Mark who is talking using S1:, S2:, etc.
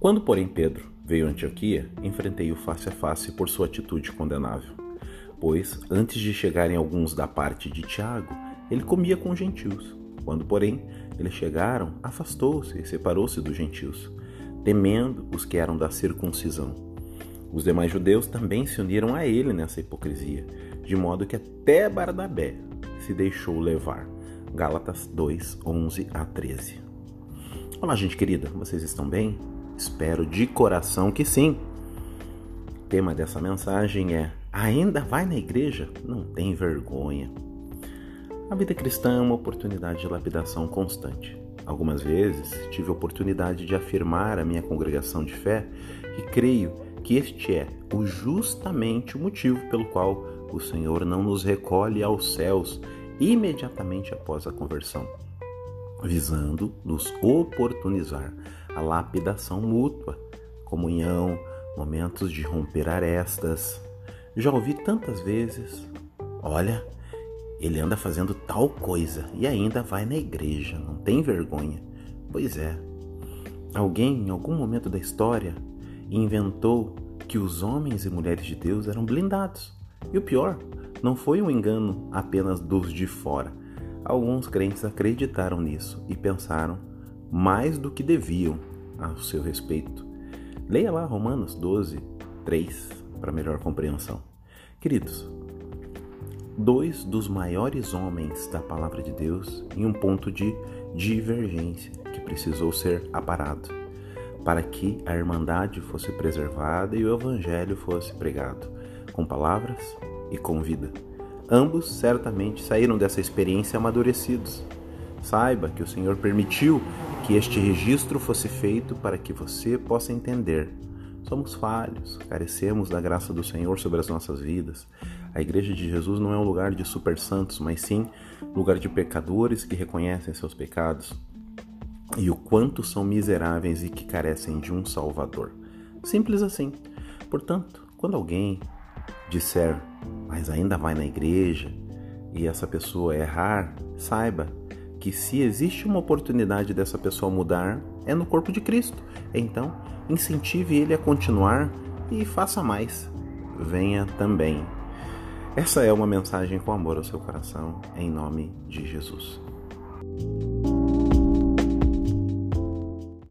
S1: Quando, porém, Pedro veio a Antioquia, enfrentei-o face a face por sua atitude condenável. Pois, antes de chegarem alguns da parte de Tiago, ele comia com os gentios. Quando, porém, eles chegaram, afastou-se e separou-se dos gentios, temendo os que eram da circuncisão. Os demais judeus também se uniram a ele nessa hipocrisia, de modo que até Barnabé se deixou levar. Gálatas 2, 11 a 13. Olá, gente querida, vocês estão bem? Espero de coração que sim. O tema dessa mensagem é: Ainda vai na igreja? Não tem vergonha. A vida cristã é uma oportunidade de lapidação constante. Algumas vezes tive a oportunidade de afirmar à minha congregação de fé que creio que este é o justamente o motivo pelo qual o Senhor não nos recolhe aos céus imediatamente após a conversão, visando nos oportunizar a lapidação mútua, comunhão, momentos de romper arestas. Já ouvi tantas vezes: olha, ele anda fazendo tal coisa e ainda vai na igreja, não tem vergonha. Pois é, alguém em algum momento da história inventou que os homens e mulheres de Deus eram blindados. E o pior, não foi um engano apenas dos de fora. Alguns crentes acreditaram nisso e pensaram mais do que deviam a seu respeito. Leia lá Romanos 12, 3 para melhor compreensão. Queridos, dois dos maiores homens da palavra de Deus em um ponto de divergência que precisou ser aparado para que a irmandade fosse preservada e o evangelho fosse pregado com palavras e com vida. Ambos certamente saíram dessa experiência amadurecidos. Saiba que o Senhor permitiu que este registro fosse feito para que você possa entender. Somos falhos, carecemos da graça do Senhor sobre as nossas vidas. A Igreja de Jesus não é um lugar de super santos, mas sim lugar de pecadores que reconhecem seus pecados e o quanto são miseráveis e que carecem de um Salvador. Simples assim. Portanto, quando alguém disser, mas ainda vai na igreja, e essa pessoa errar, saiba que se existe uma oportunidade dessa pessoa mudar, é no corpo de Cristo. Então, incentive ele a continuar e faça mais. Venha também. Essa é uma mensagem com amor ao seu coração, em nome de Jesus.